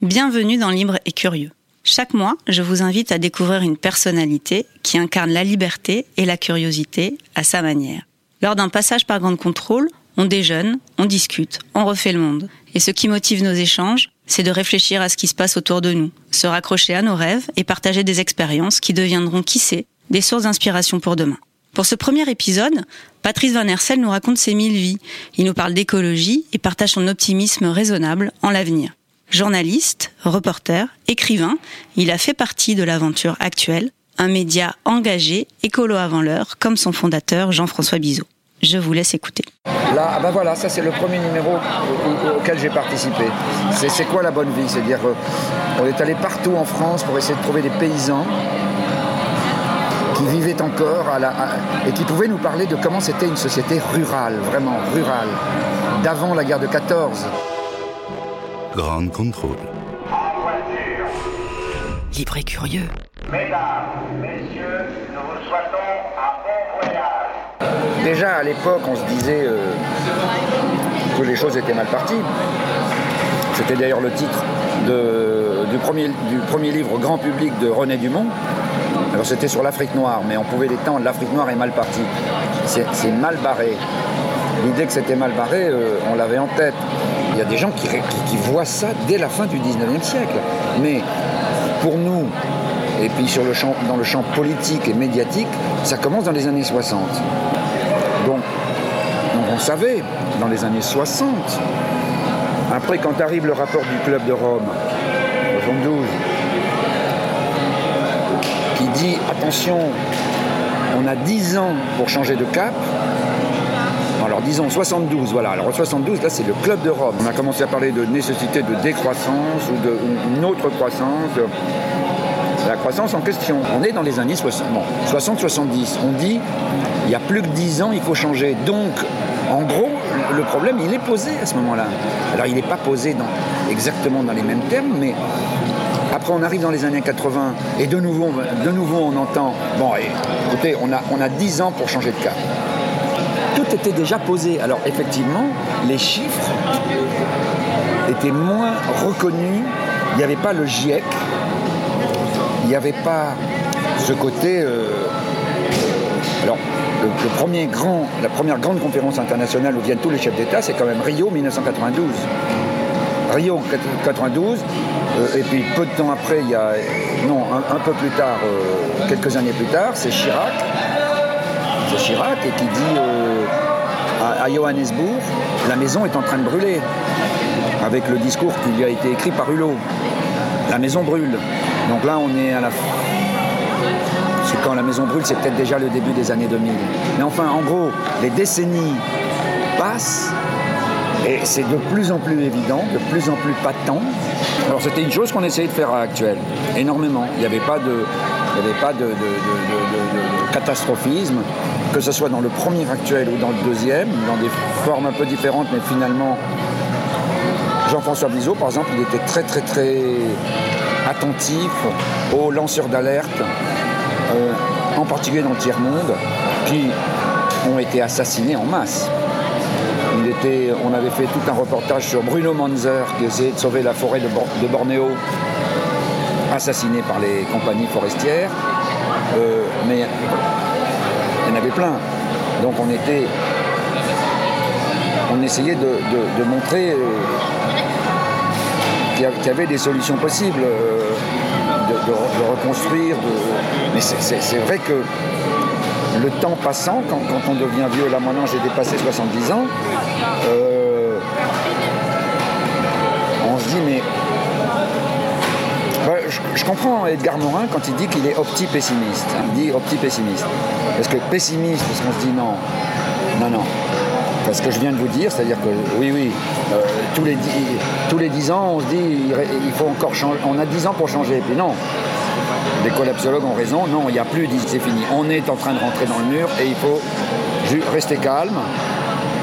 Bienvenue dans Libre et Curieux. Chaque mois, je vous invite à découvrir une personnalité qui incarne la liberté et la curiosité à sa manière. Lors d'un passage par grande contrôle, on déjeune, on discute, on refait le monde. Et ce qui motive nos échanges, c'est de réfléchir à ce qui se passe autour de nous, se raccrocher à nos rêves et partager des expériences qui deviendront, qui sait, des sources d'inspiration pour demain. Pour ce premier épisode, Patrice Van Hersel nous raconte ses mille vies. Il nous parle d'écologie et partage son optimisme raisonnable en l'avenir. Journaliste, reporter, écrivain, il a fait partie de l'aventure actuelle, un média engagé, écolo avant l'heure, comme son fondateur Jean-François Bizot. Je vous laisse écouter. Là, bah voilà, ça c'est le premier numéro auquel j'ai participé. C'est quoi la bonne vie? C'est-à-dire, on est allé partout en France pour essayer de trouver des paysans qui vivaient encore et qui pouvaient nous parler de comment c'était une société rurale, vraiment rurale, d'avant la guerre de 14. Grande contrôle. Libre et curieux. Mesdames, messieurs, nous vous souhaitons un bon voyage. Déjà à l'époque, on se disait euh, que les choses étaient mal parties. C'était d'ailleurs le titre de, du, premier, du premier livre grand public de René Dumont. Alors c'était sur l'Afrique noire, mais on pouvait l'étendre, l'Afrique noire est mal partie. C'est mal barré. L'idée que c'était mal barré, euh, on l'avait en tête. Il y a des gens qui, voient ça dès la fin du 19e siècle. Mais pour nous, et puis sur le champ, dans le champ politique et médiatique, ça commence dans les années 60. Donc, donc on savait, dans les années 60, après quand arrive le rapport du Club de Rome, 72, qui dit attention, on a 10 ans pour changer de cap, alors disons 72, voilà. Alors 72, là c'est le club de Rome. On a commencé à parler de nécessité de décroissance ou d'une autre croissance. La croissance en question. On est dans les années 60, bon, 60-70. On dit il y a plus que 10 ans, il faut changer. Donc, en gros, le problème, il est posé à ce moment-là. Alors, il n'est pas posé dans, exactement dans les mêmes termes, mais après, on arrive dans les années 80 et de nouveau, de nouveau on entend bon, écoutez, on a, on a 10 ans pour changer de cap était déjà posé. Alors effectivement, les chiffres étaient moins reconnus. Il n'y avait pas le GIEC, il n'y avait pas ce côté. Euh... Alors, le, premier grand, la première grande conférence internationale où viennent tous les chefs d'État, c'est quand même Rio 1992. Rio 92, euh, et puis peu de temps après, il y a, non, un, un peu plus tard, euh, quelques années plus tard, c'est Chirac, c'est Chirac et qui dit euh, à, Johannesburg, la maison est en train de brûler, avec le discours qui lui a été écrit par Hulot. La maison brûle. Donc là, on est à la. C'est quand la maison brûle, c'est peut-être déjà le début des années 2000. Mais enfin, en gros, les décennies passent et c'est de plus en plus évident, de plus en plus patent. Alors c'était une chose qu'on essayait de faire à Actuel, énormément. Il n'y avait pas de, de, catastrophisme, que ce soit dans le premier actuel ou dans le deuxième, dans des formes un peu différentes, mais finalement, Jean-François Bizot, par exemple, il était très très très attentif aux lanceurs d'alerte, euh, en particulier dans le tiers-monde, qui ont été assassinés en masse. On avait fait tout un reportage sur Bruno Manzer qui essayait de sauver la forêt de, Bor de Bornéo assassinés par les compagnies forestières, euh, mais avait plein. Donc on était. On essayait de, montrer euh, qu'il y avait des solutions possibles, euh, de, reconstruire. Mais c'est vrai que le temps passant, quand, quand, on devient vieux, là maintenant j'ai dépassé 70 ans, comprends Edgar Morin quand il dit qu'il est opti-pessimiste. Il dit opti-pessimiste. Parce que pessimiste, parce qu'on se dit non, non, non. Parce que je viens de vous dire, c'est-à-dire que oui, oui, euh, tous, les tous les 10 ans, on se dit il faut encore changer. On a 10 ans pour changer. Et puis non. Les collapsologues ont raison. Non, il n'y a plus, c'est fini. On est en train de rentrer dans le mur et il faut rester calme,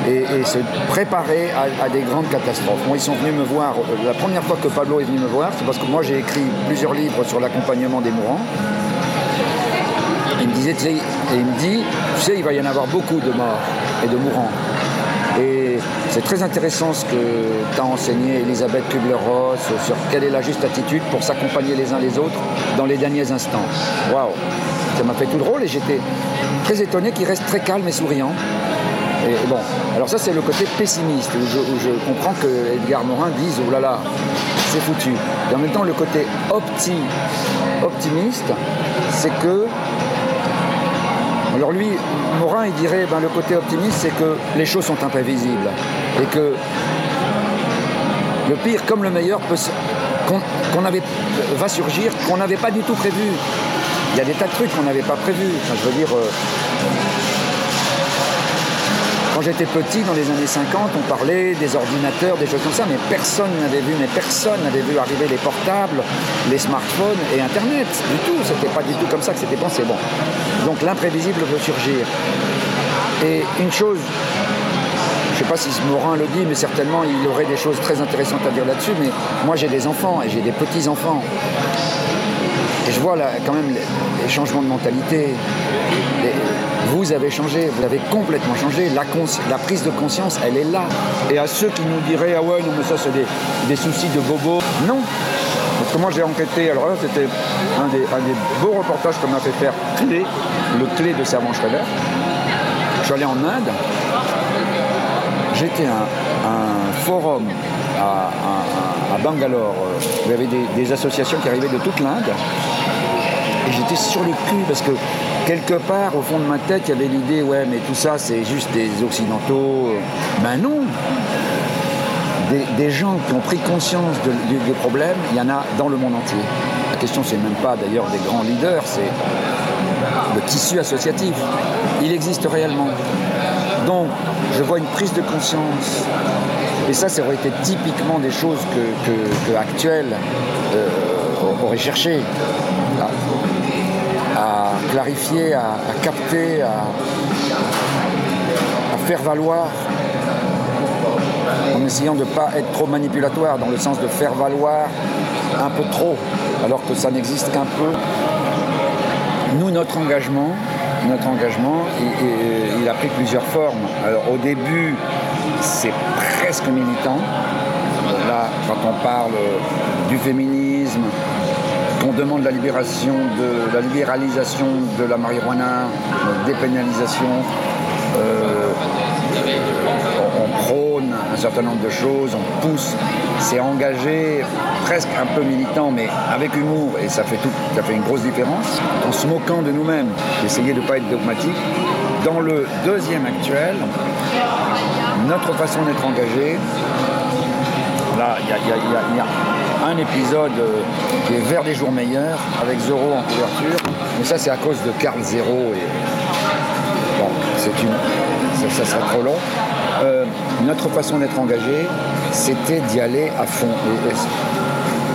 et, se préparer à, des grandes catastrophes. Moi, ils sont venus me voir, la première fois que Pablo est venu me voir, c'est parce que moi j'ai écrit plusieurs livres sur l'accompagnement des mourants. Il me disait, tu et il me dit, tu sais, il va y en avoir beaucoup de morts et de mourants. Et c'est très intéressant ce que t'a enseigné Elisabeth Kubler-Ross sur quelle est la juste attitude pour s'accompagner les uns les autres dans les derniers instants. Waouh Ça m'a fait tout drôle et j'étais très étonné qu'il reste très calme et souriant. Alors ça c'est le côté pessimiste, où je, comprends que Edgar Morin dise oh là là, c'est foutu. Et en même temps le côté opti, optimiste, c'est que alors lui, Morin, il dirait, ben, le côté optimiste, c'est que les choses sont imprévisibles. Et que le pire comme le meilleur peut va surgir, qu'on n'avait pas du tout prévu. Il y a des tas de trucs qu'on n'avait pas prévus. Je veux dire, euh, quand j'étais petit, dans les années 50, on parlait des ordinateurs, des choses comme ça, mais personne n'avait vu, mais personne n'avait vu arriver les portables, les smartphones et Internet. Du tout, c'était pas du tout comme ça que c'était pensé. Bon, donc l'imprévisible peut surgir. Et une chose, je sais pas si Morin le dit, mais certainement il aurait des choses très intéressantes à dire là-dessus. Mais moi j'ai des enfants et j'ai des petits enfants. Et je vois quand même les, changements de mentalité. Vous avez changé, vous avez complètement changé. La, prise de conscience, elle est là. Et à ceux qui nous diraient, ah ouais, non, mais ça, c'est des, soucis de bobo. Non. Parce que moi, j'ai enquêté. Alors là, c'était un des, beaux reportages qu'on m'a fait faire clé, le clé de Servan Schreiber. Je suis allé en Inde. J'étais à un, forum à, Bangalore. Il y avait des associations qui arrivaient de toute l'Inde. Et j'étais sur le cul parce que quelque part, au fond de ma tête, il y avait l'idée, ouais, mais tout ça, c'est juste des Occidentaux. Ben non des, gens qui ont pris conscience du, problème, il y en a dans le monde entier. La question, c'est même pas d'ailleurs des grands leaders, c'est le tissu associatif. Il existe réellement. Donc, je vois une prise de conscience. Et ça, ça aurait été typiquement des choses que, que, que euh, aurait cherché à, clarifier, à, capter, à, faire valoir en essayant de ne pas être trop manipulatoire, dans le sens de faire valoir un peu trop, alors que ça n'existe qu'un peu. Nous, notre engagement, notre engagement, il- il a pris plusieurs formes. Alors au début, c'est presque militant. Là, quand on parle du féminisme, qu'on demande la libération la libéralisation de la marijuana, la dépénalisation, euh, on, on prône un certain nombre de choses, on pousse, c'est engagé, presque un peu militant, mais avec humour, et ça fait, tout, ça fait une grosse différence, en se moquant de nous-mêmes, d'essayer de ne pas être dogmatique. Dans le deuxième actuel, notre façon d'être engagé, là, il y a un épisode euh, qui est Vers des jours meilleurs, avec Zoro en couverture, mais ça c'est à cause de Carl Zero et Bon, c'est une. Ça, ça serait trop long. Euh, notre façon d'être engagé, c'était d'y aller à fond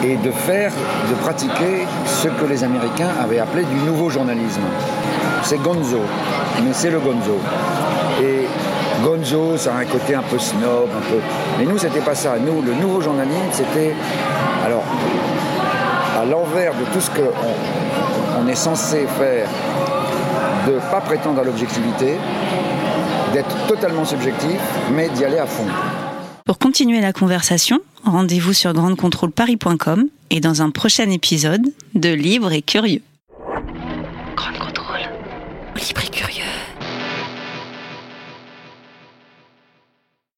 et, de faire, de pratiquer ce que les Américains avaient appelé du nouveau journalisme. C'est gonzo, mais c'est le gonzo. Gonzo, ça a un côté un peu snob, un peu. Mais nous, c'était pas ça. Nous, le nouveau journalisme, c'était. Alors, à l'envers de tout ce qu'on on est censé faire de ne pas prétendre à l'objectivité, d'être totalement subjectif, mais d'y aller à fond. Pour continuer la conversation, rendez-vous sur grandecontrôleparis.com et dans un prochain épisode de Libre et Curieux. Grande Contrôle. Libre et Curieux.